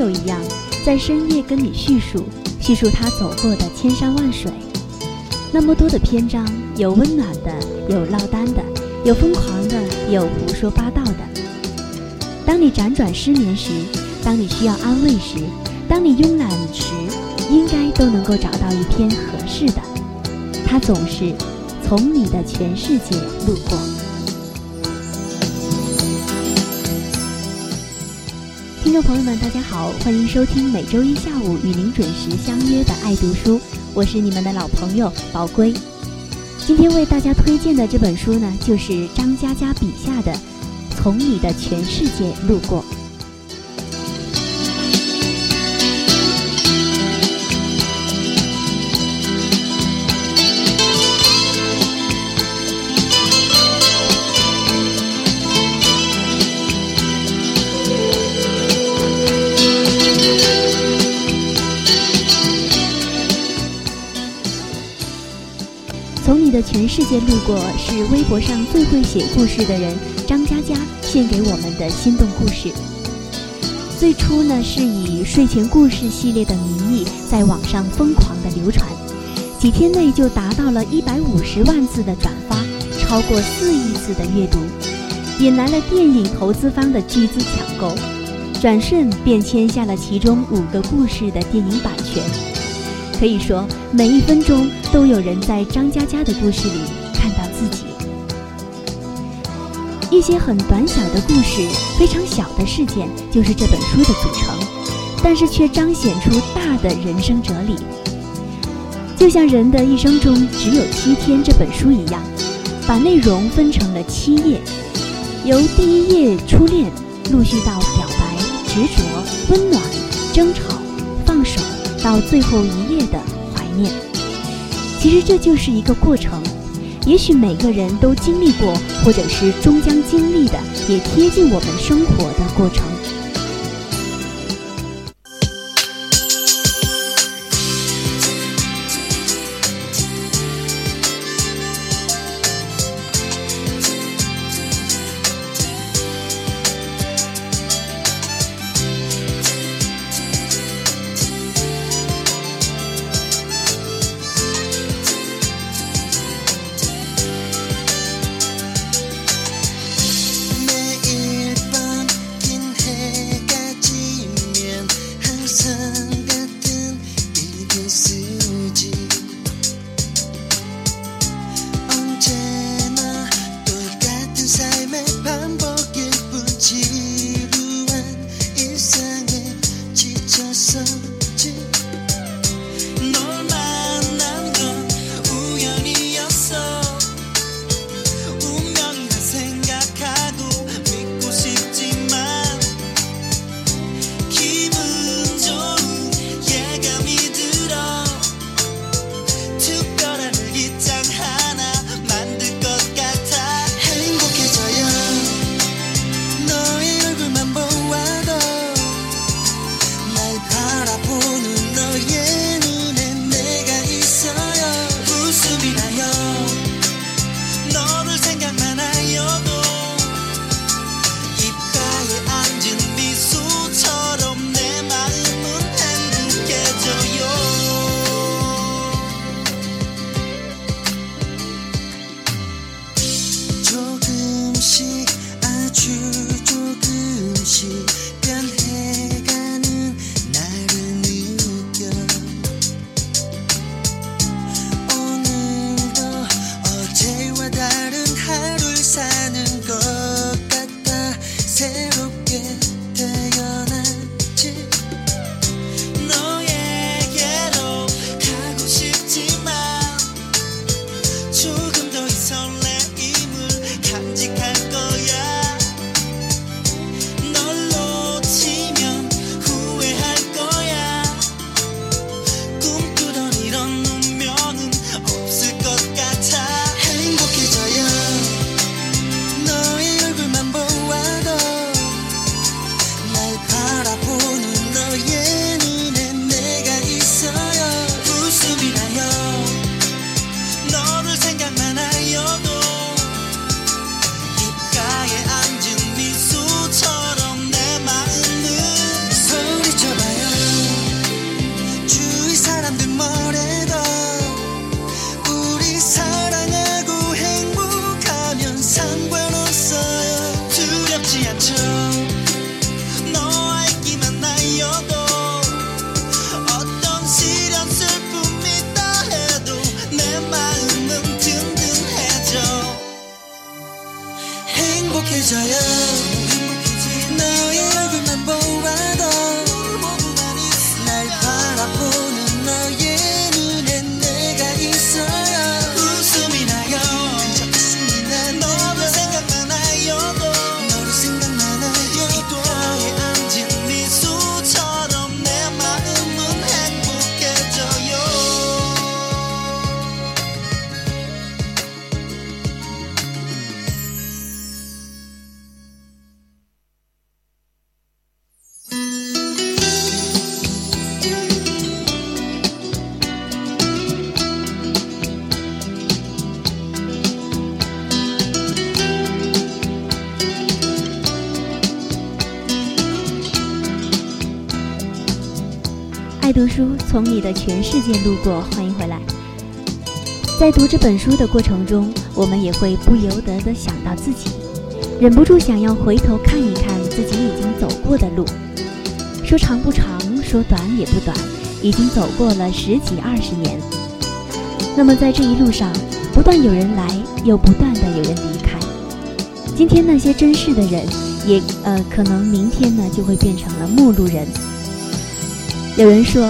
友一样，在深夜跟你叙述叙述他走过的千山万水，那么多的篇章，有温暖的，有落单的，有疯狂的，有胡说八道的。当你辗转失眠时，当你需要安慰时，当你慵懒时，应该都能够找到一篇合适的。他总是从你的全世界路过。听众朋友们，大家好，欢迎收听每周一下午与您准时相约的《爱读书》，我是你们的老朋友宝龟。今天为大家推荐的这本书呢，就是张嘉佳笔下的《从你的全世界路过》。世界路过，是微博上最会写故事的人张嘉佳献给我们的心动故事。最初呢，是以睡前故事系列的名义在网上疯狂的流传，几天内就达到了一百五十万字的转发，超过四亿次的阅读，引来了电影投资方的巨资抢购，转瞬便签下了其中五个故事的电影版权。可以说，每一分钟都有人在张嘉佳的故事里看到自己。一些很短小的故事，非常小的事件，就是这本书的组成，但是却彰显出大的人生哲理。就像人的一生中只有七天这本书一样，把内容分成了七页，由第一页初恋，陆续到表白、执着、温暖、争吵、到最后一页的怀念，其实这就是一个过程。也许每个人都经历过，或者是终将经历的，也贴近我们生活的过程。too 读书，从你的全世界路过，欢迎回来。在读这本书的过程中，我们也会不由得的想到自己，忍不住想要回头看一看自己已经走过的路。说长不长，说短也不短，已经走过了十几二十年。那么在这一路上，不断有人来，又不断的有人离开。今天那些珍视的人，也呃可能明天呢就会变成了陌路人。有人说，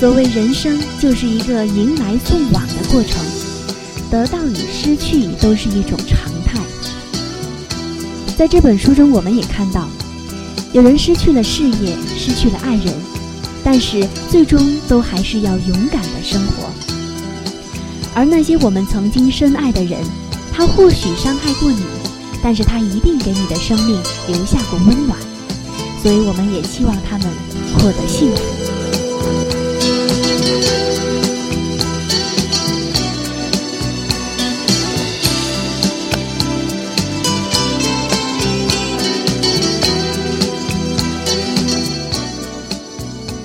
所谓人生就是一个迎来送往的过程，得到与失去都是一种常态。在这本书中，我们也看到，有人失去了事业，失去了爱人，但是最终都还是要勇敢的生活。而那些我们曾经深爱的人，他或许伤害过你，但是他一定给你的生命留下过温暖，所以我们也希望他们获得幸福。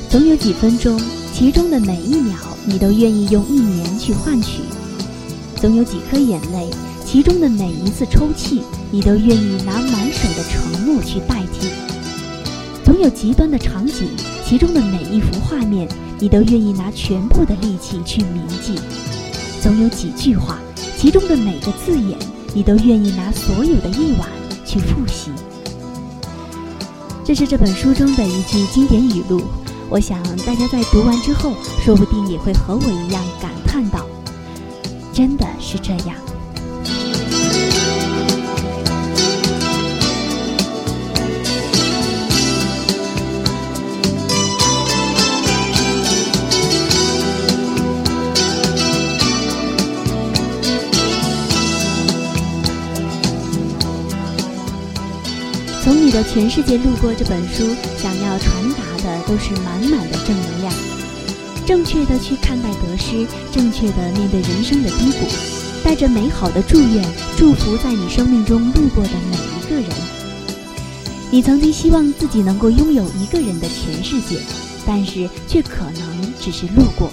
总有几分钟，其中的每一秒。你都愿意用一年去换取，总有几颗眼泪，其中的每一次抽泣，你都愿意拿满手的承诺去代替；总有极端的场景，其中的每一幅画面，你都愿意拿全部的力气去铭记；总有几句话，其中的每个字眼，你都愿意拿所有的夜晚去复习。这是这本书中的一句经典语录。我想，大家在读完之后，说不定也会和我一样感叹道：“真的是这样。”从你的全世界路过这本书，想要传达。的都是满满的正能量，正确的去看待得失，正确的面对人生的低谷，带着美好的祝愿，祝福在你生命中路过的每一个人。你曾经希望自己能够拥有一个人的全世界，但是却可能只是路过。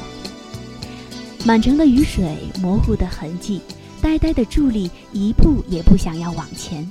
满城的雨水，模糊的痕迹，呆呆的伫立，一步也不想要往前。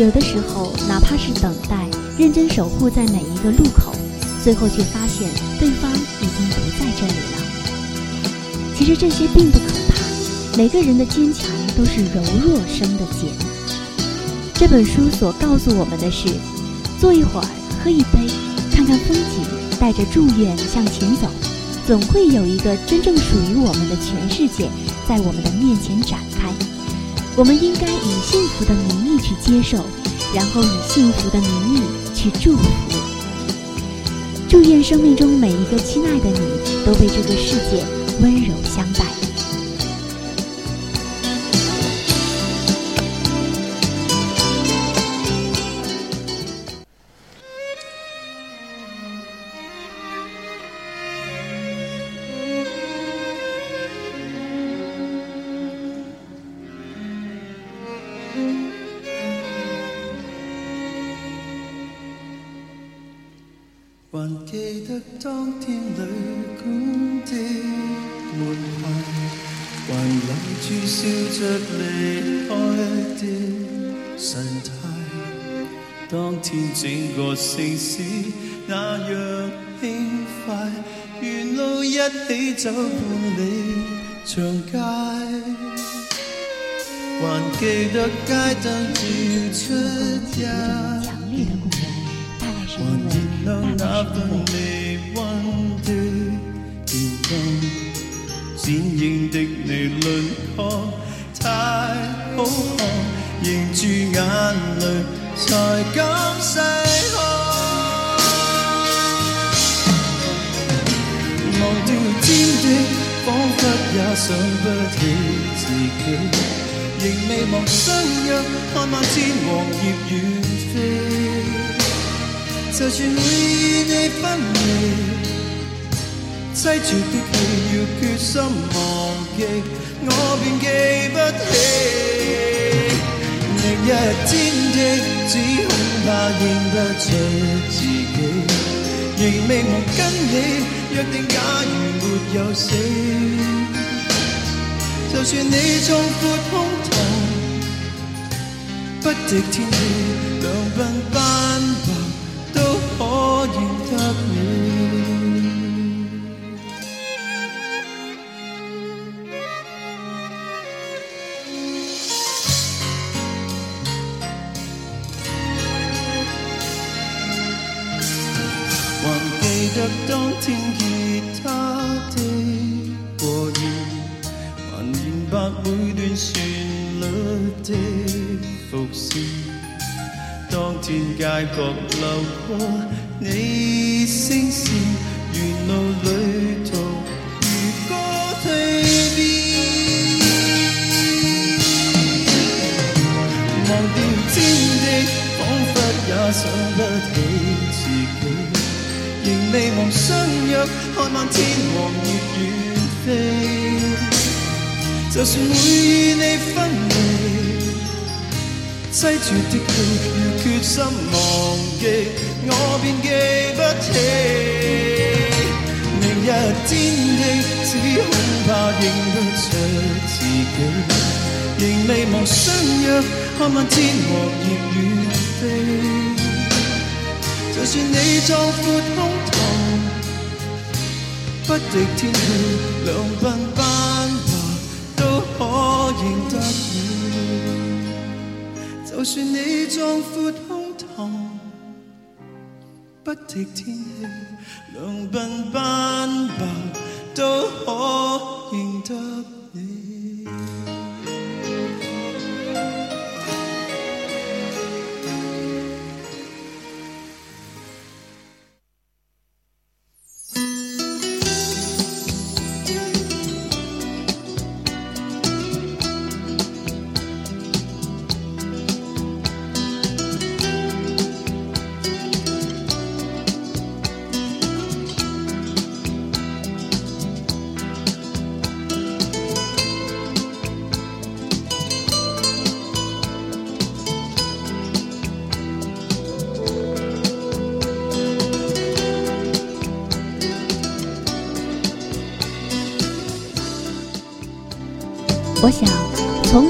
有的时候，哪怕是等待，认真守护在每一个路口，最后却发现对方已经不在这里了。其实这些并不可怕，每个人的坚强都是柔弱生的茧。这本书所告诉我们的是：坐一会儿，喝一杯，看看风景，带着祝愿向前走，总会有一个真正属于我们的全世界在我们的面前展。我们应该以幸福的名义去接受，然后以幸福的名义去祝福。祝愿生命中每一个亲爱的你，都被这个世界温柔相待。笑着离开的神态。当天整个城市那样轻快，沿路一起走伴你长街，还记得街灯照出一。还燃亮那份微温的电灯，剪影的你漫天黄叶远飞。就算会与你分离，凄绝的戏要决心忘记，我便记不起。明日天地，只恐怕认不出自己，仍未忘跟你约定，假如没有死，就算你壮阔胸膛，不敌天气，两鬓斑白。都可认得你。还记得当天吉他的和弦，还明白每段旋律的伏线。当天街角流过你声线，沿路旅途如歌蜕变。忘掉天地，仿佛也想不起自己，仍未忘相约，看漫天黄叶远飞。就算会与你分离。凄绝的戏，要决心忘记，我便记不起。明日天地，只恐怕认不出自己，仍未忘相约，看漫天黄叶远飞。就算你壮阔胸膛，不敌天气，就算你壮阔胸膛，不敌天气，两鬓斑白，都可认得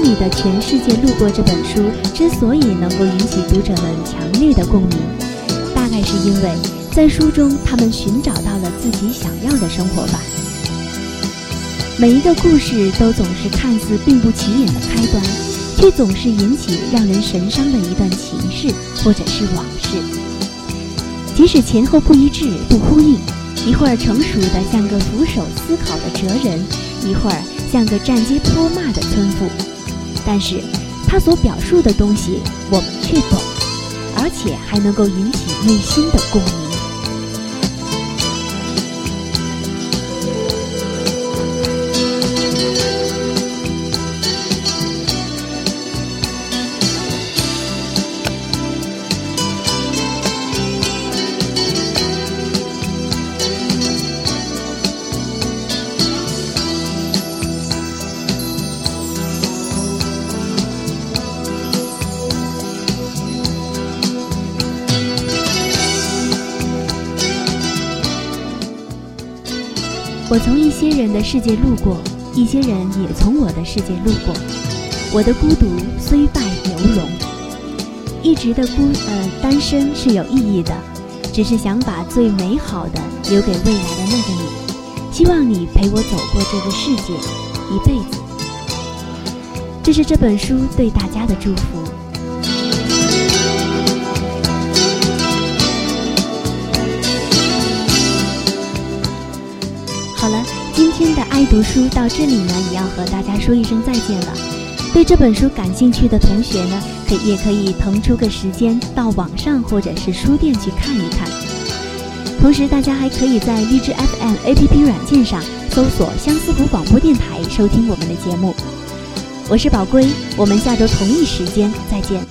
你的全世界路过这本书之所以能够引起读者们强烈的共鸣，大概是因为在书中他们寻找到了自己想要的生活吧。每一个故事都总是看似并不起眼的开端，却总是引起让人神伤的一段情事或者是往事。即使前后不一致、不呼应，一会儿成熟的像个俯首思考的哲人，一会儿。像个站街泼骂的村妇，但是他所表述的东西我们却懂，而且还能够引起内心的共鸣。我从一些人的世界路过，一些人也从我的世界路过。我的孤独虽败犹荣，一直的孤呃单身是有意义的，只是想把最美好的留给未来的那个你。希望你陪我走过这个世界一辈子。这是这本书对大家的祝福。好了，今天的爱读书到这里呢，也要和大家说一声再见了。对这本书感兴趣的同学呢，可也可以腾出个时间到网上或者是书店去看一看。同时，大家还可以在荔枝 FM APP 软件上搜索“相思湖广播电台”收听我们的节目。我是宝龟，我们下周同一时间再见。